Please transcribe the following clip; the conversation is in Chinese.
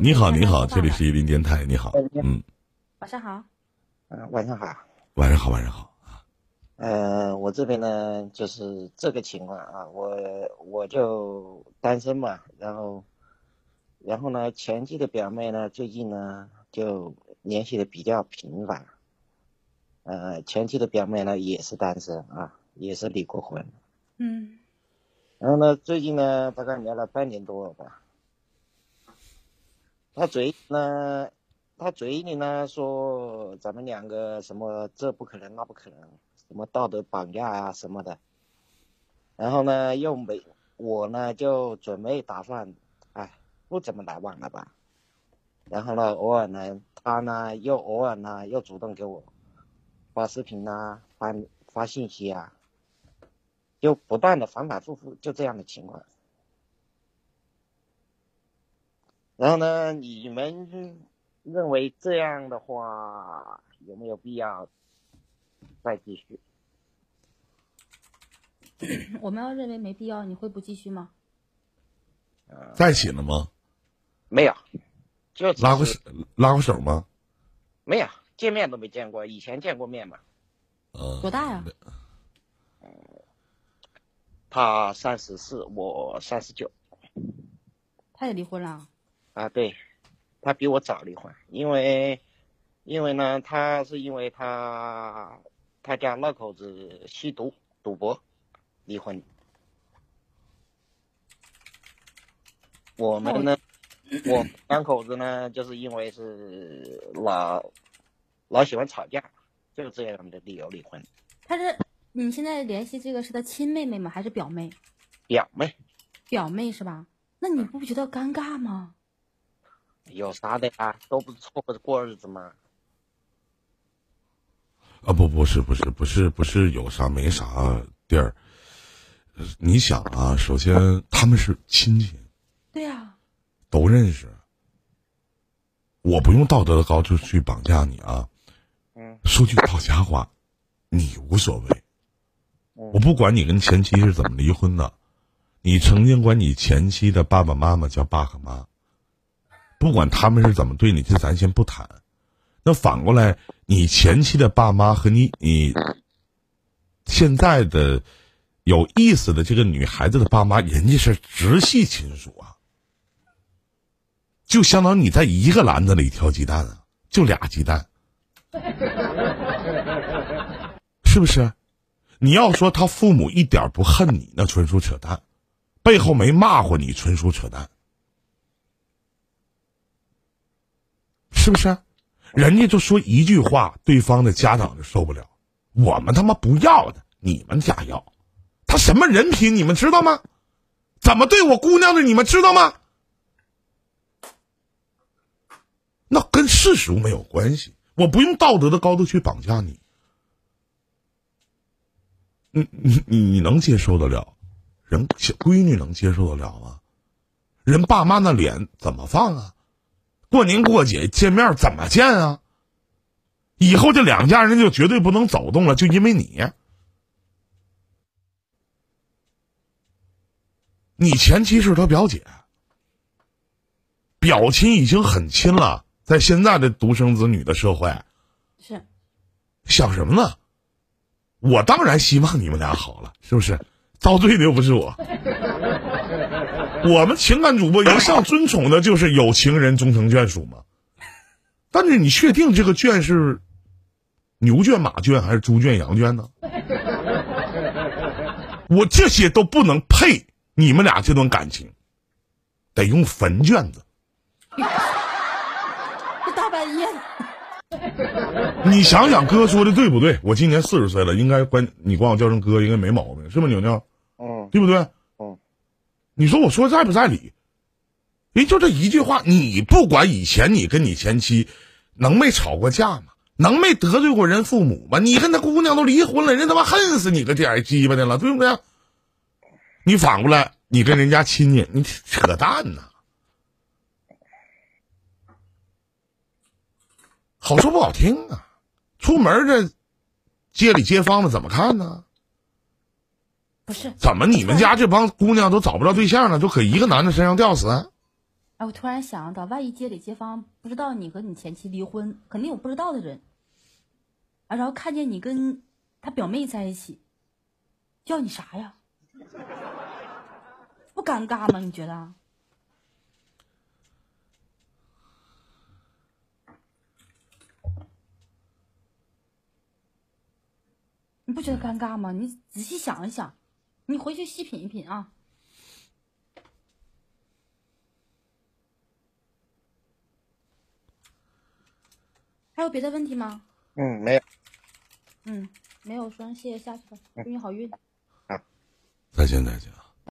你好，你好，这里是一林电台，你好，嗯，晚上好，嗯，晚上好，晚上好，晚上好呃，我这边呢就是这个情况啊，我我就单身嘛，然后，然后呢，前妻的表妹呢，最近呢就联系的比较频繁，呃，前妻的表妹呢也是单身啊，也是离过婚，嗯，然后呢，最近呢大概聊了半年多了吧。他嘴呢，他嘴里呢说咱们两个什么这不可能那不可能，什么道德绑架啊什么的，然后呢又没我呢就准备打算，哎不怎么来往了吧，然后呢偶尔呢他呢又偶尔呢又主动给我发视频啊发发信息啊，就不断的反反复复就这样的情况。然后呢？你们认为这样的话有没有必要再继续？我们要认为没必要，你会不继续吗？在一起了吗？没有，就拉过手拉过手吗？没有，见面都没见过。以前见过面嘛？嗯。多大呀？他三十四，我三十九。他也离婚了。啊，对，他比我早离婚，因为，因为呢，他是因为他他家那口子吸毒赌博离婚。我们呢，我两口子呢，就是因为是老老喜欢吵架，就是这样的理由离婚。他是你现在联系这个是他亲妹妹吗？还是表妹？表妹。表妹是吧？那你不觉得尴尬吗？有啥的呀？都不是凑合着过日子吗？啊不不是不是不是不是有啥没啥地儿。你想啊，首先他们是亲戚，对呀，都认识。我不用道德的高就去绑架你啊。嗯。说句到家话，你无所谓。我不管你跟前妻是怎么离婚的，你曾经管你前妻的爸爸妈妈叫爸和妈。不管他们是怎么对你，这咱先不谈。那反过来，你前妻的爸妈和你你现在的有意思的这个女孩子的爸妈，人家是直系亲属啊，就相当于你在一个篮子里挑鸡蛋啊，就俩鸡蛋，是不是？你要说他父母一点不恨你，那纯属扯淡；背后没骂过你，纯属扯淡。是不是？人家就说一句话，对方的家长就受不了。我们他妈不要的，你们家要。他什么人品，你们知道吗？怎么对我姑娘的，你们知道吗？那跟世俗没有关系，我不用道德的高度去绑架你。你你你能接受得了？人小闺女能接受得了吗？人爸妈那脸怎么放啊？过年过节见面怎么见啊？以后这两家人就绝对不能走动了，就因为你。你前妻是他表姐，表亲已经很亲了，在现在的独生子女的社会，是想什么呢？我当然希望你们俩好了，是不是？遭罪的又不是我。我们情感主播一向尊崇的就是有情人终成眷属嘛。但是你确定这个眷是牛圈、马圈还是猪圈、羊圈呢？我这些都不能配你们俩这段感情，得用坟卷子。这 大半夜，你想想哥说的对不对？我今年四十岁了，应该管你管我叫声哥，应该没毛病，是不是牛牛？嗯，对不对？你说我说在不在理？人就这一句话，你不管以前你跟你前妻能没吵过架吗？能没得罪过人父母吗？你跟那姑娘都离婚了，人他妈恨死你个点儿鸡巴的了，对不对？你反过来，你跟人家亲戚，你扯淡呢？好说不好听啊！出门这街里街坊的怎么看呢？不是怎么？你们家这帮姑娘都找不着对象了，都搁一个男的身上吊死？哎，我突然想到，万一街里街坊不知道你和你前妻离婚，肯定有不知道的人，啊，然后看见你跟他表妹在一起，叫你啥呀？不尴尬吗？你觉得？你不觉得尴尬吗？你仔细想一想，你回去细品一品啊。还有别的问题吗？嗯，没有。嗯，没有，说谢谢，下去吧，祝你好运。好，再见，再见啊。